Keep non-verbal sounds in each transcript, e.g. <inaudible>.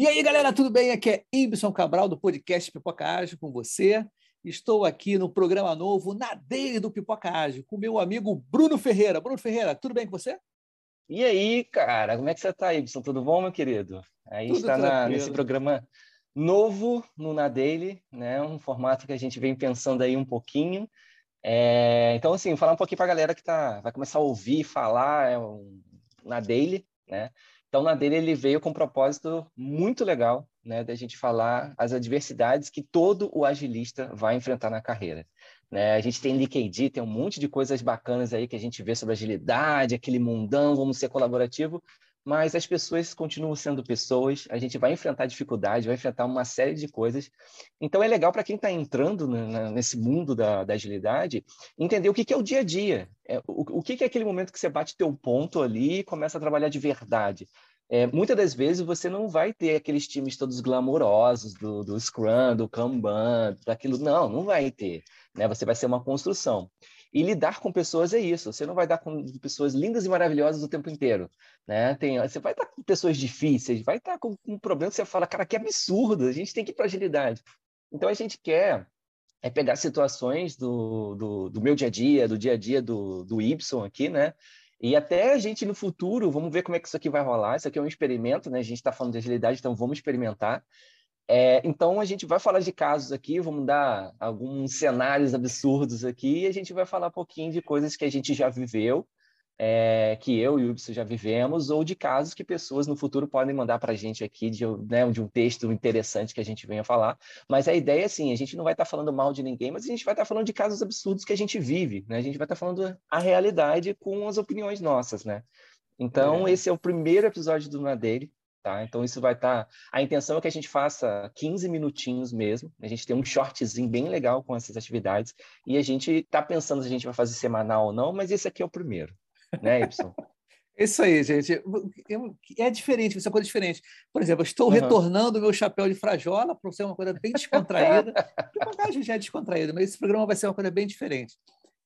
E aí, galera, tudo bem? Aqui é Ibson Cabral, do podcast Pipoca Ágil, com você. Estou aqui no programa novo, na Dele do Pipoca Ágil, com meu amigo Bruno Ferreira. Bruno Ferreira, tudo bem com você? E aí, cara, como é que você está, Ibson? Tudo bom, meu querido? A gente está nesse programa novo no Na Daily, né? Um formato que a gente vem pensando aí um pouquinho. É... Então, assim, falar um pouquinho para a galera que tá, vai começar a ouvir, falar é um... na Daily, né? Então, na dele, ele veio com um propósito muito legal, né, da gente falar as adversidades que todo o agilista vai enfrentar na carreira. Né? A gente tem LinkedIn, tem um monte de coisas bacanas aí que a gente vê sobre agilidade, aquele mundão, vamos ser colaborativo, mas as pessoas continuam sendo pessoas, a gente vai enfrentar dificuldade, vai enfrentar uma série de coisas. Então é legal para quem está entrando nesse mundo da, da, agilidade entender o que, que é o dia a dia, é, o, o que, que, é aquele momento que você bate teu ponto ali e começa a trabalhar de verdade. É, muitas das vezes você não vai ter aqueles times todos glamourosos do, do Scrum, do Kanban, daquilo. Não, não vai ter. Né? Você vai ser uma construção. E lidar com pessoas é isso. Você não vai dar com pessoas lindas e maravilhosas o tempo inteiro, né? Tem, você vai estar com pessoas difíceis, vai estar com, um problema que você fala, cara, que absurdo. A gente tem que ir para agilidade. Então a gente quer é pegar situações do, do, do, meu dia a dia, do dia a dia do, do Y aqui, né? E até a gente no futuro, vamos ver como é que isso aqui vai rolar. Isso aqui é um experimento, né? A gente está falando de agilidade, então vamos experimentar. É, então a gente vai falar de casos aqui, vamos dar alguns cenários absurdos aqui e a gente vai falar um pouquinho de coisas que a gente já viveu, é, que eu e o Ubson já vivemos, ou de casos que pessoas no futuro podem mandar para a gente aqui de, né, de, um texto interessante que a gente venha falar. Mas a ideia é assim, a gente não vai estar tá falando mal de ninguém, mas a gente vai estar tá falando de casos absurdos que a gente vive, né? A gente vai estar tá falando a realidade com as opiniões nossas, né? Então, é. esse é o primeiro episódio do Nadeire. Tá? Então, isso vai estar. Tá... A intenção é que a gente faça 15 minutinhos mesmo. A gente tem um shortzinho bem legal com essas atividades. E a gente está pensando se a gente vai fazer semanal ou não, mas esse aqui é o primeiro. Né, Y? <laughs> Isso aí, gente. É diferente, isso é uma coisa diferente. Por exemplo, eu estou uhum. retornando o meu chapéu de frajola para ser uma coisa bem descontraída. <laughs> Porque a gente já é descontraído, mas esse programa vai ser uma coisa bem diferente.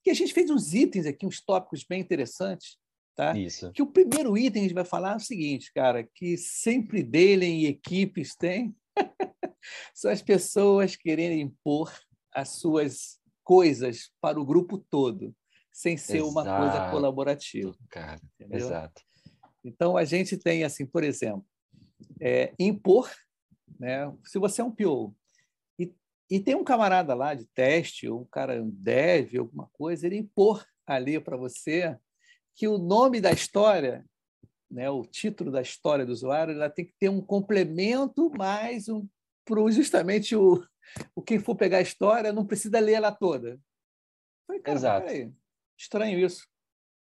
E a gente fez uns itens aqui, uns tópicos bem interessantes, Tá? Isso. Que o primeiro item que a gente vai falar é o seguinte, cara, que sempre dele em equipes tem <laughs> são as pessoas querendo impor as suas coisas para o grupo todo, sem ser exato. uma coisa colaborativa. Cara, entendeu? exato. Então a gente tem assim, por exemplo, é, impor, né? Se você é um PO e, e tem um camarada lá de teste, ou um cara um dev, alguma coisa, ele impor ali para você que o nome da história, né, o título da história do usuário, ela tem que ter um complemento mais um para justamente o, o quem for pegar a história não precisa ler ela toda. Falei, Exato. Peraí, estranho isso.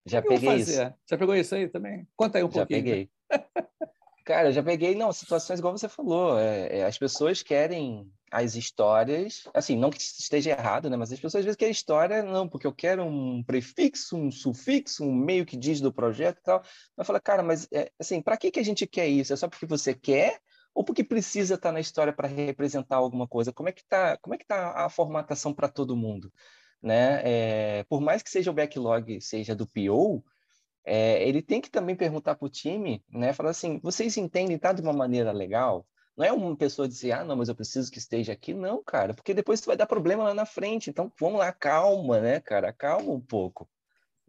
Já peguei isso. Já pegou isso aí também? Conta aí um já pouquinho. Já peguei. <laughs> Cara, já peguei, não, situações igual você falou. É, é, as pessoas querem as histórias, assim, não que esteja errado, né? Mas as pessoas às vezes querem história, não, porque eu quero um prefixo, um sufixo, um meio que diz do projeto e tal. Mas fala, cara, mas é, assim, para que, que a gente quer isso? É só porque você quer ou porque precisa estar tá na história para representar alguma coisa? Como é que tá, como é que tá a formatação para todo mundo? Né? É, por mais que seja o backlog, seja do PO, é, ele tem que também perguntar para o time, né? Falar assim, vocês entendem tá de uma maneira legal? Não é uma pessoa dizer, ah, não, mas eu preciso que esteja aqui. Não, cara, porque depois isso vai dar problema lá na frente. Então, vamos lá, calma, né, cara? Calma um pouco.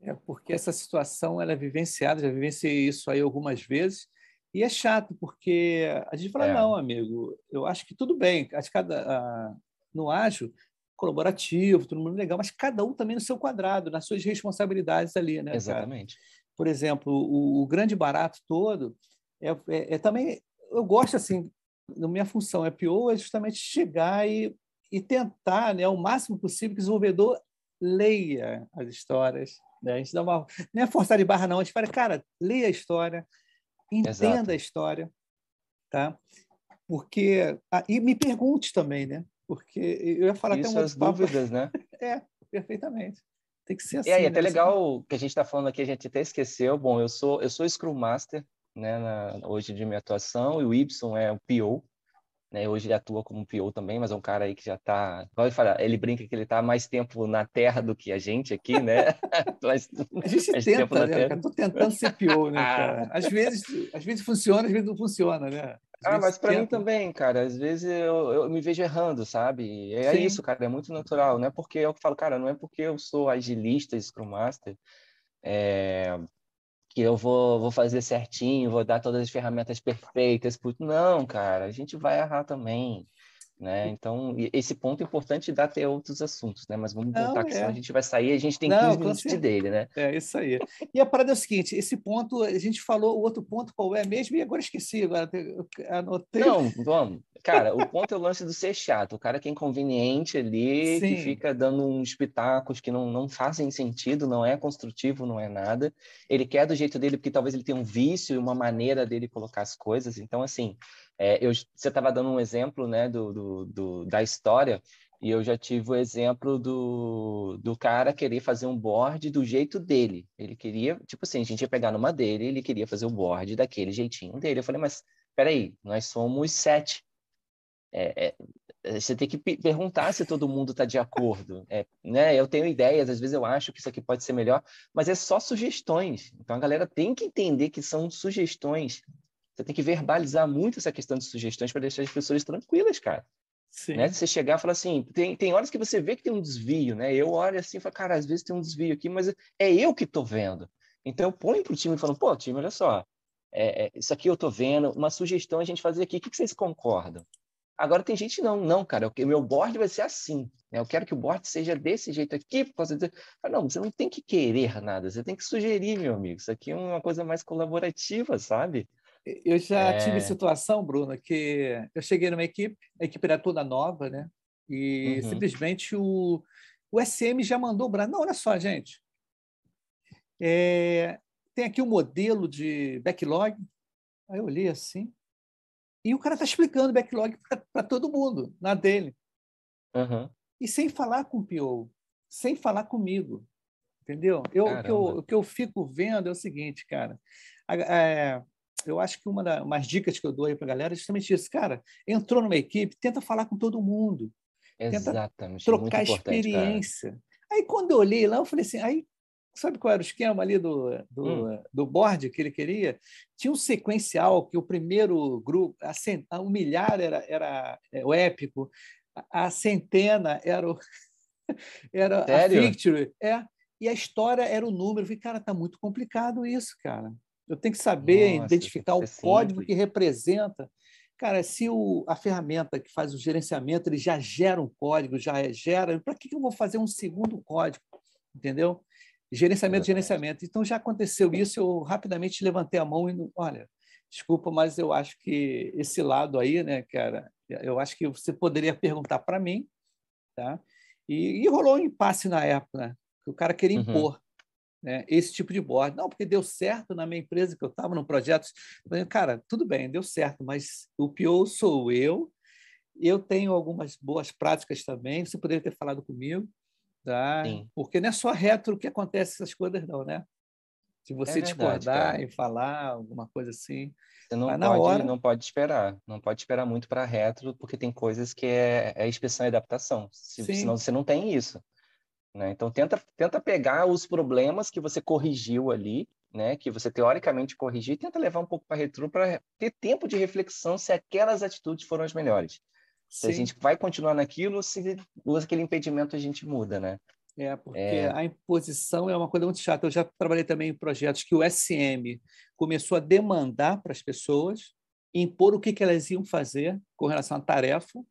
É porque essa situação ela é vivenciada, já vivenciei isso aí algumas vezes, e é chato, porque a gente fala, é. não, amigo, eu acho que tudo bem, acho que cada, no ágil, colaborativo, todo mundo legal, mas cada um também no seu quadrado, nas suas responsabilidades ali, né? Exatamente. Cara? por exemplo, o, o grande barato todo é, é, é, também eu gosto assim, minha função é PO é justamente chegar e, e tentar, né, o máximo possível que o desenvolvedor leia as histórias. Né? A gente dá uma não é forçar de barra não, a gente fala, cara, leia a história, entenda Exato. a história, tá? Porque ah, e me pergunte também, né? Porque eu ia falar Isso até um as dúvidas, né? <laughs> é, perfeitamente. Tem que ser assim. E aí, né? até legal que a gente está falando aqui, a gente até esqueceu. Bom, eu sou eu sou Scrum Master, né, na, hoje de minha atuação, e o Y é o PO, né? Hoje ele atua como PO também, mas é um cara aí que já está, vai falar, ele brinca que ele está mais tempo na Terra do que a gente aqui, né? <laughs> mais, a gente tenta, né? Estou tentando ser PO, né, <laughs> cara? Às vezes, às vezes funciona, às vezes não funciona, né? Ah, mas para mim também, cara. Às vezes eu, eu, me vejo errando, sabe? É Sim. isso, cara. É muito natural. Não é porque eu falo, cara, não é porque eu sou agilista, Scrum Master, é, que eu vou, vou fazer certinho, vou dar todas as ferramentas perfeitas. Não, cara, a gente vai errar também. Né? Então, esse ponto é importante dá até outros assuntos, né? Mas vamos voltar, Não, que é. senão a gente vai sair a gente tem Não, 15 minutos de dele, né? É, isso aí. E a parada é o seguinte, esse ponto, a gente falou, o outro ponto qual é mesmo, e agora esqueci, agora anotei. Não, vamos. Cara, o ponto é o lance do ser chato, o cara que é inconveniente ali, Sim. que fica dando uns pitacos que não, não fazem sentido, não é construtivo, não é nada. Ele quer do jeito dele, porque talvez ele tenha um vício e uma maneira dele colocar as coisas. Então, assim, é, eu, você estava dando um exemplo né, do, do, do, da história, e eu já tive o exemplo do, do cara querer fazer um board do jeito dele. Ele queria, tipo assim, a gente ia pegar numa dele, ele queria fazer o board daquele jeitinho dele. Eu falei, mas peraí, nós somos sete. É, é, é você tem que perguntar se todo mundo está de acordo. É, né? Eu tenho ideias, às vezes eu acho que isso aqui pode ser melhor, mas é só sugestões. Então a galera tem que entender que são sugestões. Você tem que verbalizar muito essa questão de sugestões para deixar as pessoas tranquilas, cara. Sim. Né? Você chegar e falar assim, tem, tem horas que você vê que tem um desvio, né? Eu olho assim e falo, cara, às vezes tem um desvio aqui, mas é eu que estou vendo. Então eu ponho para o time e falo, pô, time, olha só, é, é, isso aqui eu estou vendo, uma sugestão a gente fazer aqui, o que, que vocês concordam? Agora tem gente não, não, cara, o meu board vai ser assim. Né? Eu quero que o board seja desse jeito aqui, por causa de... Não, você não tem que querer nada, você tem que sugerir, meu amigo. Isso aqui é uma coisa mais colaborativa, sabe? Eu já é... tive situação, Bruno, que eu cheguei numa equipe, a equipe era toda nova, né? E uhum. simplesmente o, o SM já mandou o braço. Não, olha só, gente. É, tem aqui o um modelo de backlog. Aí eu olhei assim. E o cara está explicando o backlog para todo mundo, na dele. Uhum. E sem falar com o PO, sem falar comigo. Entendeu? Eu, o, que eu, o que eu fico vendo é o seguinte, cara. É, eu acho que uma das dicas que eu dou aí para a galera é justamente isso. Cara, entrou numa equipe, tenta falar com todo mundo. Exatamente. Tenta trocar experiência. Cara. Aí, quando eu olhei lá, eu falei assim, aí, sabe qual era o esquema ali do, do, hum. do board que ele queria? Tinha um sequencial que o primeiro grupo, a, cent, a humilhar era, era é, o épico, a, a centena era o, <laughs> era Sério? a victory. É, e a história era o número. Eu falei, cara, tá muito complicado isso, cara. Eu tenho que saber Nossa, identificar o código simples. que representa. Cara, se o, a ferramenta que faz o gerenciamento ele já gera um código, já gera, para que, que eu vou fazer um segundo código? Entendeu? Gerenciamento, gerenciamento. Então já aconteceu isso, eu rapidamente levantei a mão e, olha, desculpa, mas eu acho que esse lado aí, né, cara, eu acho que você poderia perguntar para mim, tá? E, e, rolou um impasse na época, né? Que o cara queria uhum. Né, esse tipo de board. Não, porque deu certo na minha empresa que eu estava no projeto. Cara, tudo bem, deu certo, mas o PO sou eu. Eu tenho algumas boas práticas também. Você poderia ter falado comigo, tá? Porque não é só retro que acontece essas coisas, não, né? Se você é verdade, discordar cara. e falar alguma coisa assim, você não pode, hora... não pode esperar, não pode esperar muito para retro, porque tem coisas que é, é inspeção e adaptação. Se, senão você não tem isso. Né? Então, tenta, tenta pegar os problemas que você corrigiu ali, né? que você teoricamente corrigiu, e tenta levar um pouco para retro para ter tempo de reflexão se aquelas atitudes foram as melhores. Se a gente vai continuar naquilo, se usa aquele impedimento, a gente muda, né? É, porque é... a imposição é uma coisa muito chata. Eu já trabalhei também em projetos que o SM começou a demandar para as pessoas impor o que, que elas iam fazer com relação à tarefa.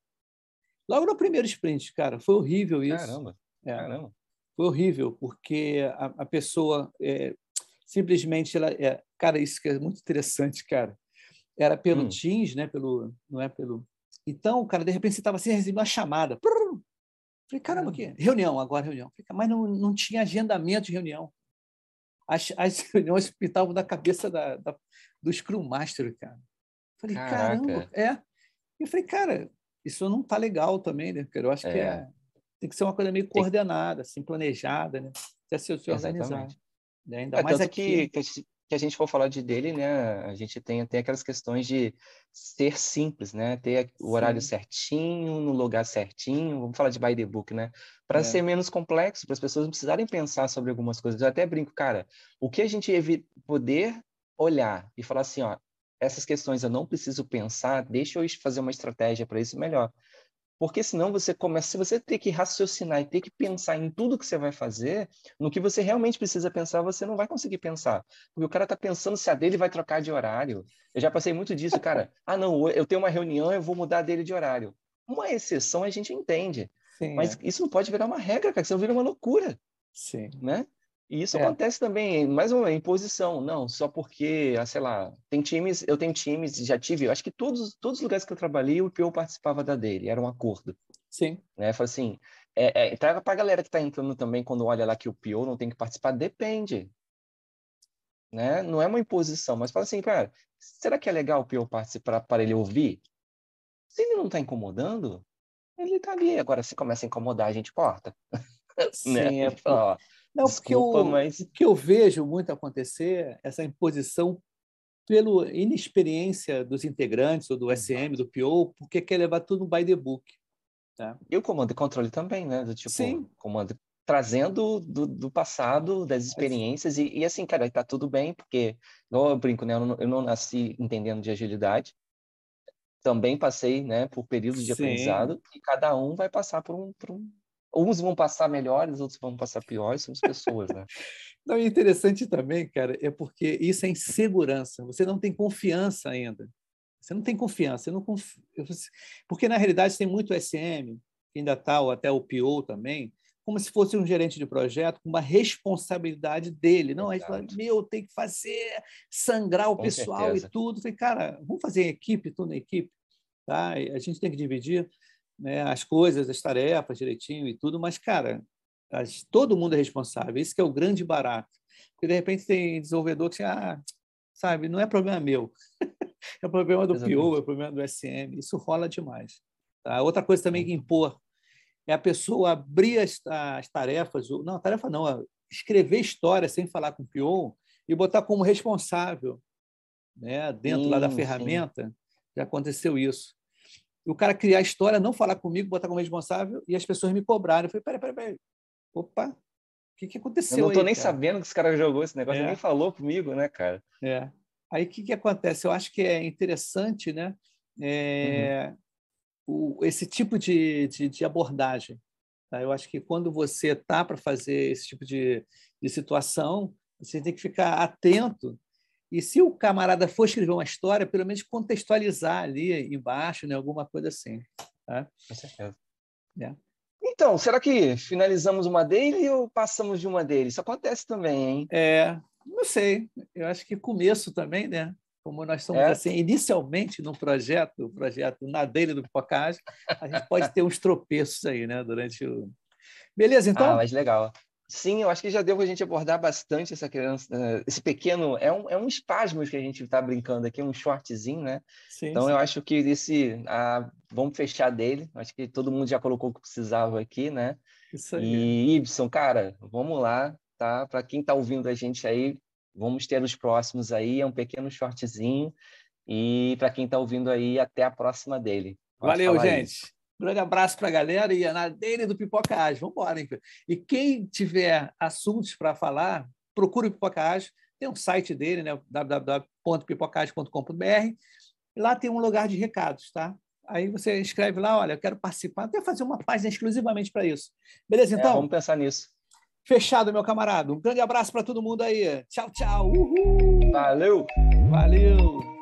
Logo no primeiro sprint, cara, foi horrível isso. Caramba. É. Caramba. Foi horrível, porque a, a pessoa é, simplesmente ela é, cara, isso que é muito interessante, cara. Era pelo hum. Teams, né? Pelo, não é pelo. Então, cara, de repente você estava assim, recebendo uma chamada. Falei, caramba, que reunião agora reunião. Mas não, não tinha agendamento de reunião. As, as <laughs> reuniões pintavam da cabeça da, da, do Scrum Master, cara. Falei, Caraca. caramba, é. E eu falei, cara, isso não tá legal também, né? Cara? Eu acho é. que é tem que ser uma coisa meio coordenada, assim, planejada, né? Até se, organizar. Né? Ainda é, mais aqui... que, que a gente for falar de dele, né, a gente tem, tem aquelas questões de ser simples, né, ter o horário Sim. certinho, no lugar certinho, vamos falar de by the book, né, para é. ser menos complexo, para as pessoas não precisarem pensar sobre algumas coisas. Eu até brinco, cara, o que a gente poder olhar e falar assim, ó, essas questões eu não preciso pensar, deixa eu fazer uma estratégia para isso melhor. Porque senão você começa, se você ter que raciocinar e ter que pensar em tudo que você vai fazer, no que você realmente precisa pensar, você não vai conseguir pensar. Porque o cara está pensando se a dele vai trocar de horário. Eu já passei muito disso, cara. <laughs> Ah, não, eu tenho uma reunião, eu vou mudar dele de horário. Uma exceção a gente entende. Sim, mas é. isso não pode virar uma regra, cara, senão vira uma loucura. Sim. Né? E isso é. acontece também, mais uma imposição, não, só porque, ah, sei lá, tem times, eu tenho times, já tive, acho que todos, todos os lugares que eu trabalhei, o PO participava da dele, era um acordo. Sim. Né? Fala assim, é, é, traga para a galera que está entrando também, quando olha lá que o PO não tem que participar, depende. Né? Não é uma imposição, mas fala assim, cara, será que é legal o PO participar para ele ouvir? Se ele não está incomodando, ele está ali. Agora, se começa a incomodar, a gente corta. <laughs> Sim, né? é, ó, não, Desculpa, porque mas... o que eu vejo muito acontecer, essa imposição pela inexperiência dos integrantes, ou do SM, do PO, porque quer levar tudo by the book. Tá? E o comando e controle também, né? Do tipo, Sim. comando trazendo do, do passado, das experiências, e, e, assim, cara, tá tudo bem, porque, igual eu brinco, né? Eu não, eu não nasci entendendo de agilidade, também passei, né, por períodos de Sim. aprendizado, e cada um vai passar por um, por um uns vão passar melhores, outros vão passar piores, somos pessoas, né? <laughs> Não, é interessante também, cara, é porque isso é insegurança. Você não tem confiança ainda. Você não tem confiança. Você não conf... Porque, na realidade, tem muito SM, que ainda está, ou até o PO também, como se fosse um gerente de projeto com uma responsabilidade dele. Não, a gente fala, meu, tem que fazer, sangrar o com pessoal certeza. e tudo. Falei, cara, vamos fazer em equipe, tudo em equipe. Tá? A gente tem que dividir né, as coisas, as tarefas direitinho e tudo, mas, cara, as, todo mundo é responsável. Isso que é o grande barato. Porque, de repente, tem desenvolvedor que, ah, sabe, não é problema meu. <laughs> é problema do Exatamente. PO, é problema do SM. Isso rola demais. Tá? Outra coisa também que impor é a pessoa abrir as, as tarefas, não, tarefa não, escrever história sem falar com o PO e botar como responsável né, dentro sim, lá da ferramenta. Sim. Já aconteceu isso o cara criar a história, não falar comigo, botar como responsável, e as pessoas me cobraram. Eu falei, peraí, peraí, peraí. Opa, o que, que aconteceu Eu não estou nem cara? sabendo que esse cara jogou esse negócio, é. nem falou comigo, né, cara? É. Aí o que, que acontece? Eu acho que é interessante, né? É, uhum. o, esse tipo de, de, de abordagem. Tá? Eu acho que quando você está para fazer esse tipo de, de situação, você tem que ficar atento e se o camarada for escrever uma história, pelo menos contextualizar ali embaixo, né? alguma coisa assim. Tá? Com certeza. É. Então, será que finalizamos uma dele ou passamos de uma dele? Isso acontece também, hein? É, não sei. Eu acho que começo também, né? Como nós somos é. assim, inicialmente no projeto, o projeto na dele do Pocage, a gente pode ter uns tropeços aí, né? Durante o. Beleza, então? Ah, mas legal. Sim, eu acho que já deu para a gente abordar bastante essa criança, eh, esse pequeno, é um, é um espasmo que a gente está brincando aqui, um shortzinho, né? Sim, então sim. eu acho que esse, ah, vamos fechar dele, acho que todo mundo já colocou o que precisava aqui, né? Isso aí. E Ibson, cara, vamos lá, tá? Para quem está ouvindo a gente aí, vamos ter os próximos aí, é um pequeno shortzinho, e para quem está ouvindo aí, até a próxima dele. Pode Valeu, gente. Isso. Grande abraço para a galera e na dele do Pipoca Ágil. Vamos embora, hein? E quem tiver assuntos para falar, procure o Pipoca Ágil. Tem um site dele, né? www.pipocagem.com.br. Lá tem um lugar de recados, tá? Aí você escreve lá, olha, eu quero participar, até fazer uma página exclusivamente para isso. Beleza, é, então? É, vamos pensar nisso. Fechado, meu camarada. Um grande abraço para todo mundo aí. Tchau, tchau. Uhul. Valeu. Valeu.